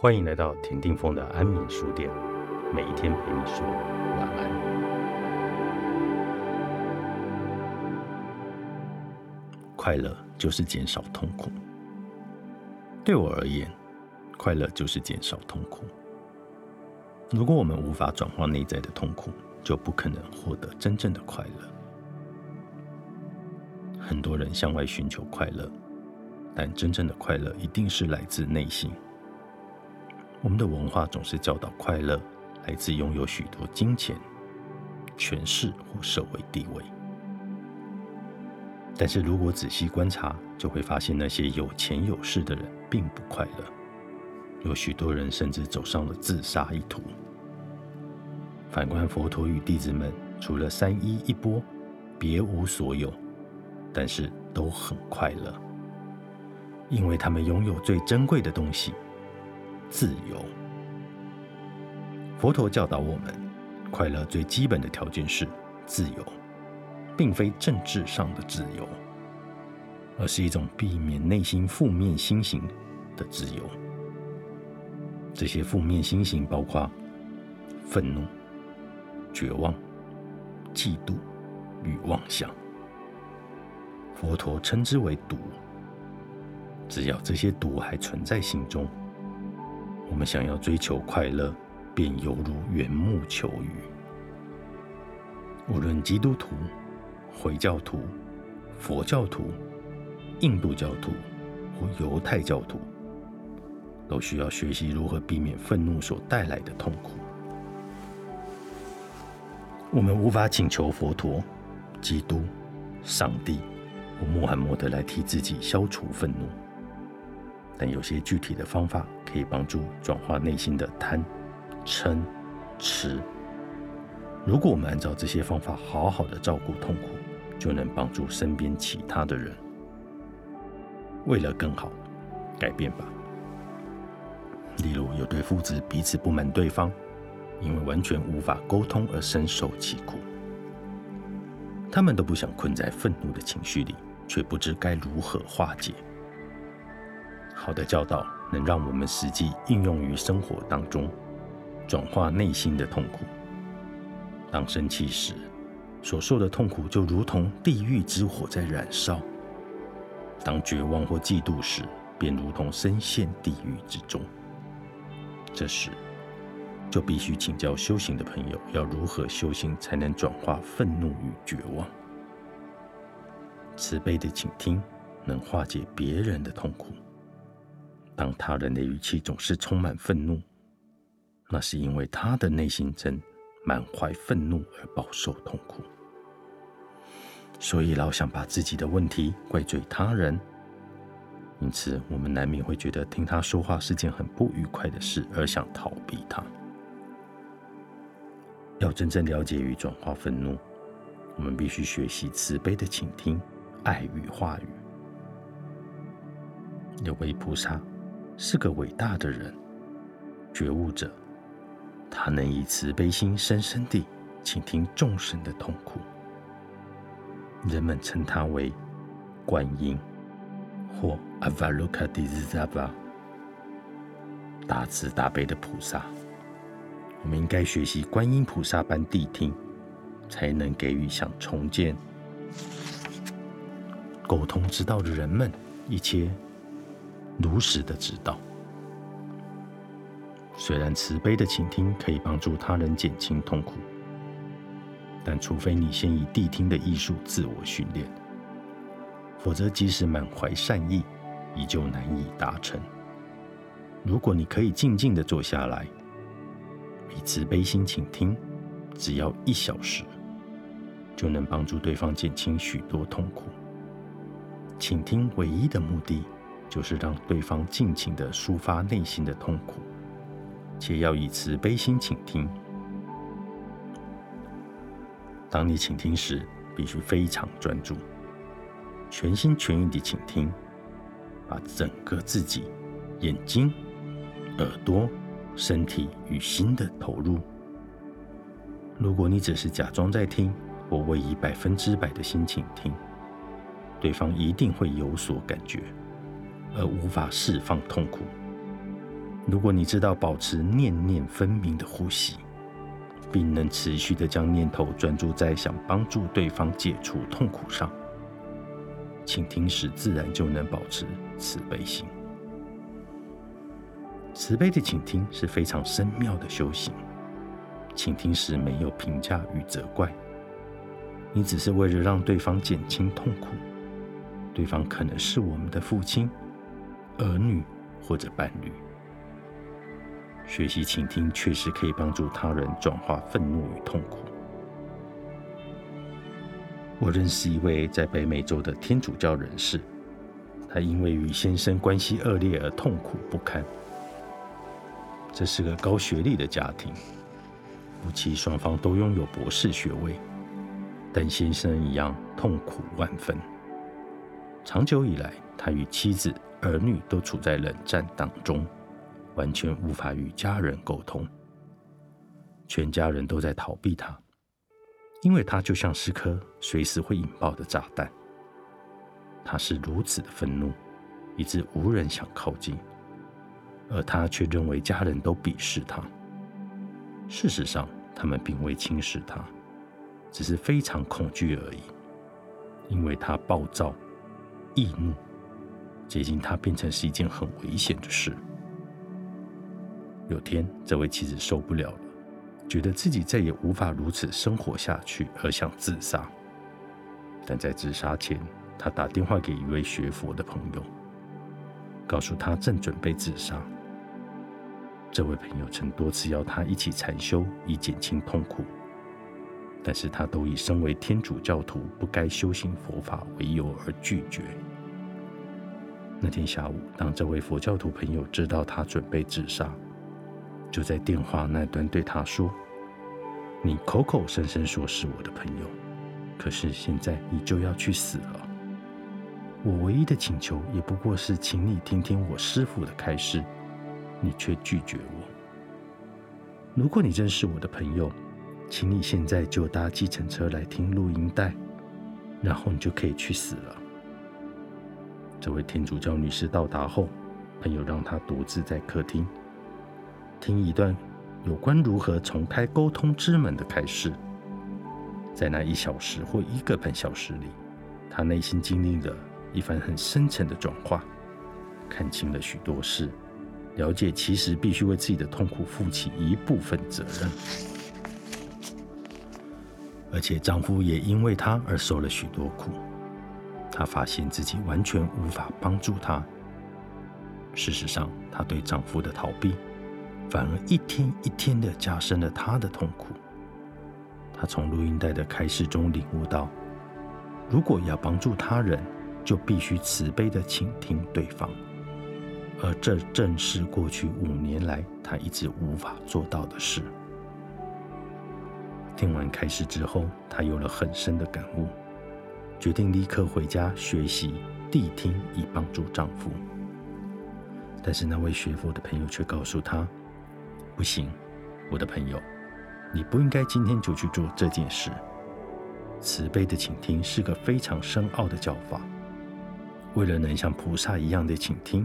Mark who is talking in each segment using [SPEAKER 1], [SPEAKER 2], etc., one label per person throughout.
[SPEAKER 1] 欢迎来到田定峰的安眠书店，每一天陪你说晚安。快乐就是减少痛苦。对我而言，快乐就是减少痛苦。如果我们无法转化内在的痛苦，就不可能获得真正的快乐。很多人向外寻求快乐，但真正的快乐一定是来自内心。我们的文化总是教导快乐来自拥有许多金钱、权势或社会地位，但是如果仔细观察，就会发现那些有钱有势的人并不快乐，有许多人甚至走上了自杀一途。反观佛陀与弟子们，除了三衣一钵，别无所有，但是都很快乐，因为他们拥有最珍贵的东西。自由。佛陀教导我们，快乐最基本的条件是自由，并非政治上的自由，而是一种避免内心负面心情的自由。这些负面心情包括愤怒、绝望、嫉妒与妄想。佛陀称之为毒。只要这些毒还存在心中，我们想要追求快乐，便犹如缘木求鱼。无论基督徒、回教徒、佛教徒、印度教徒或犹太教徒，都需要学习如何避免愤怒所带来的痛苦。我们无法请求佛陀、基督、上帝或穆罕默德来替自己消除愤怒。但有些具体的方法可以帮助转化内心的贪、嗔、痴。如果我们按照这些方法好好的照顾痛苦，就能帮助身边其他的人。为了更好，改变吧。例如，有对父子彼此不满对方，因为完全无法沟通而深受其苦。他们都不想困在愤怒的情绪里，却不知该如何化解。好的教导能让我们实际应用于生活当中，转化内心的痛苦。当生气时，所受的痛苦就如同地狱之火在燃烧；当绝望或嫉妒时，便如同深陷地狱之中。这时，就必须请教修行的朋友，要如何修行才能转化愤怒与绝望？慈悲的倾听能化解别人的痛苦。当他人的语气总是充满愤怒，那是因为他的内心正满怀愤怒而饱受痛苦，所以老想把自己的问题怪罪他人，因此我们难免会觉得听他说话是件很不愉快的事，而想逃避他。要真正了解与转化愤怒，我们必须学习慈悲的倾听、爱与话语。有位菩萨。是个伟大的人，觉悟者。他能以慈悲心深深地倾听众生的痛苦。人们称他为观音或阿瓦鲁卡迪兹扎巴，大慈大悲的菩萨。我们应该学习观音菩萨般谛听，才能给予想重建沟通之道的人们一切。如实的指导。虽然慈悲的倾听可以帮助他人减轻痛苦，但除非你先以谛听的艺术自我训练，否则即使满怀善意，依旧难以达成。如果你可以静静的坐下来，以慈悲心倾听，只要一小时，就能帮助对方减轻许多痛苦。倾听唯一的目的。就是让对方尽情的抒发内心的痛苦，且要以慈悲心倾听。当你倾听时，必须非常专注，全心全意地倾听，把整个自己、眼睛、耳朵、身体与心的投入。如果你只是假装在听，或未以百分之百的心情听，对方一定会有所感觉。而无法释放痛苦，如果你知道保持念念分明的呼吸，并能持续的将念头专注在想帮助对方解除痛苦上，请听时自然就能保持慈悲心。慈悲的倾听是非常深妙的修行。倾听时没有评价与责怪，你只是为了让对方减轻痛苦。对方可能是我们的父亲、儿女或者伴侣。学习倾听确实可以帮助他人转化愤怒与痛苦。我认识一位在北美洲的天主教人士，他因为与先生关系恶劣而痛苦不堪。这是个高学历的家庭，夫妻双方都拥有博士学位，但先生一样痛苦万分。长久以来，他与妻子、儿女都处在冷战当中。完全无法与家人沟通，全家人都在逃避他，因为他就像是颗随时会引爆的炸弹。他是如此的愤怒，以致无人想靠近，而他却认为家人都鄙视他。事实上，他们并未轻视他，只是非常恐惧而已，因为他暴躁、易怒，接近他变成是一件很危险的事。有天，这位妻子受不了了，觉得自己再也无法如此生活下去，而想自杀。但在自杀前，他打电话给一位学佛的朋友，告诉他正准备自杀。这位朋友曾多次邀他一起禅修，以减轻痛苦，但是他都以身为天主教徒不该修行佛法为由而拒绝。那天下午，当这位佛教徒朋友知道他准备自杀，就在电话那端对他说：“你口口声声说是我的朋友，可是现在你就要去死了。我唯一的请求也不过是请你听听我师傅的开示，你却拒绝我。如果你真是我的朋友，请你现在就搭计程车来听录音带，然后你就可以去死了。”这位天主教女士到达后，朋友让她独自在客厅。听一段有关如何重开沟通之门的开示，在那一小时或一个半小时里，她内心经历了一番很深沉的转化，看清了许多事，了解其实必须为自己的痛苦负起一部分责任，而且丈夫也因为她而受了许多苦。她发现自己完全无法帮助她。事实上，她对丈夫的逃避。反而一天一天的加深了她的痛苦。她从录音带的开示中领悟到，如果要帮助他人，就必须慈悲的倾听对方，而这正是过去五年来她一直无法做到的事。听完开示之后，他有了很深的感悟，决定立刻回家学习谛听，以帮助丈夫。但是那位学佛的朋友却告诉他。不行，我的朋友，你不应该今天就去做这件事。慈悲的倾听是个非常深奥的教法，为了能像菩萨一样的倾听，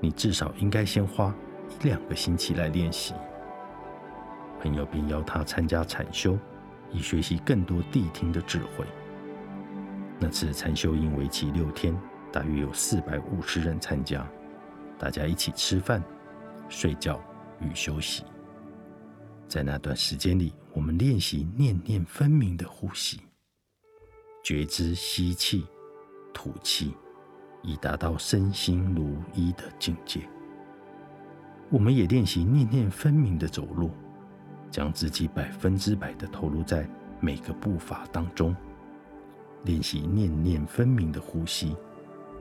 [SPEAKER 1] 你至少应该先花一两个星期来练习。朋友便邀他参加禅修，以学习更多谛听的智慧。那次禅修营为期六天，大约有四百五十人参加，大家一起吃饭、睡觉。与休息，在那段时间里，我们练习念念分明的呼吸，觉知吸气、吐气，以达到身心如一的境界。我们也练习念念分明的走路，将自己百分之百的投入在每个步伐当中，练习念念分明的呼吸、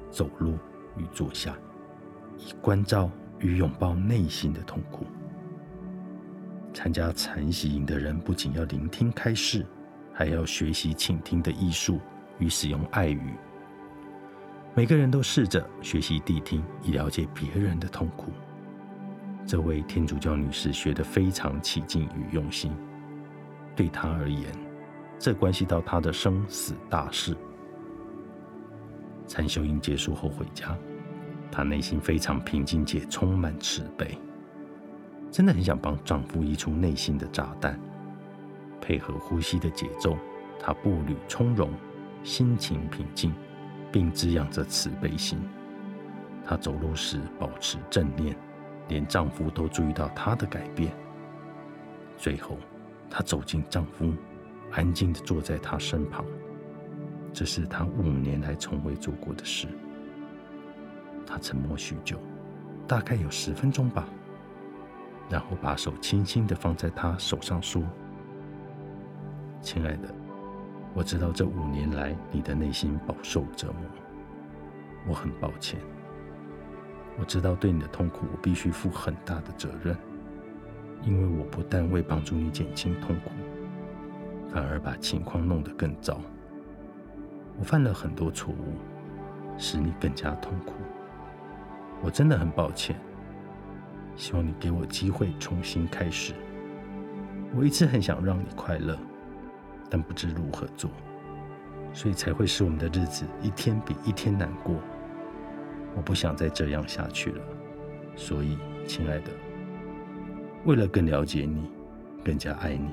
[SPEAKER 1] 走路与坐下，以关照。与拥抱内心的痛苦。参加禅习营的人不仅要聆听开示，还要学习倾听的艺术与使用爱语。每个人都试着学习谛听，以了解别人的痛苦。这位天主教女士学得非常起劲与用心。对她而言，这关系到她的生死大事。禅修营结束后回家。她内心非常平静且充满慈悲。真的很想帮丈夫移除内心的炸弹，配合呼吸的节奏，她步履从容，心情平静，并滋养着慈悲心。她走路时保持正念，连丈夫都注意到她的改变。最后，她走进丈夫，安静的坐在他身旁。这是他五年来从未做过的事。他沉默许久，大概有十分钟吧。然后把手轻轻的放在他手上，说：“亲爱的，我知道这五年来你的内心饱受折磨，我很抱歉。我知道对你的痛苦，我必须负很大的责任，因为我不但未帮助你减轻痛苦，反而把情况弄得更糟。我犯了很多错误，使你更加痛苦。我真的很抱歉。”希望你给我机会重新开始。我一直很想让你快乐，但不知如何做，所以才会使我们的日子一天比一天难过。我不想再这样下去了，所以，亲爱的，为了更了解你，更加爱你，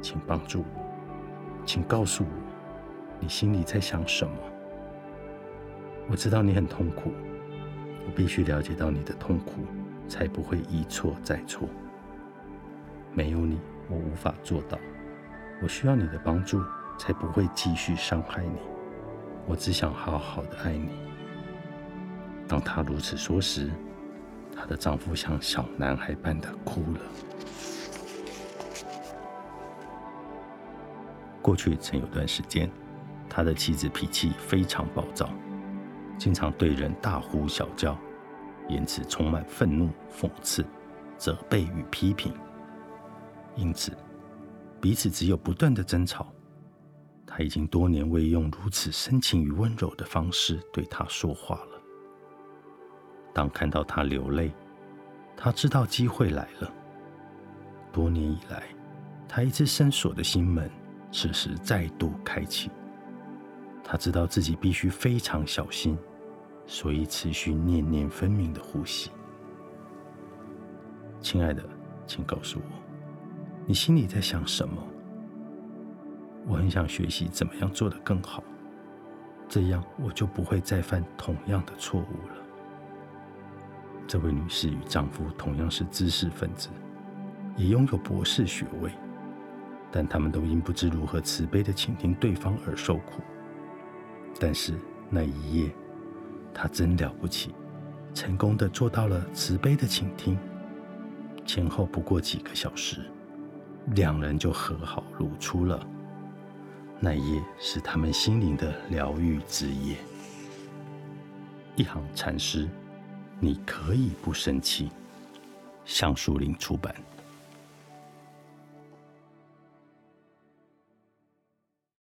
[SPEAKER 1] 请帮助我，请告诉我，你心里在想什么。我知道你很痛苦，我必须了解到你的痛苦。才不会一错再错。没有你，我无法做到。我需要你的帮助，才不会继续伤害你。我只想好好的爱你。当她如此说时，她的丈夫像小男孩般的哭了。过去曾有段时间，他的妻子脾气非常暴躁，经常对人大呼小叫。言辞充满愤怒、讽刺、责备与批评，因此彼此只有不断的争吵。他已经多年未用如此深情与温柔的方式对他说话了。当看到他流泪，他知道机会来了。多年以来，他一直深锁的心门，此时再度开启。他知道自己必须非常小心。所以持续念念分明的呼吸，亲爱的，请告诉我，你心里在想什么？我很想学习怎么样做得更好，这样我就不会再犯同样的错误了。这位女士与丈夫同样是知识分子，也拥有博士学位，但他们都因不知如何慈悲的倾听对方而受苦。但是那一夜。他真了不起，成功的做到了慈悲的倾听。前后不过几个小时，两人就和好如初了。那夜是他们心灵的疗愈之夜。一行禅师，你可以不生气。橡树林出版。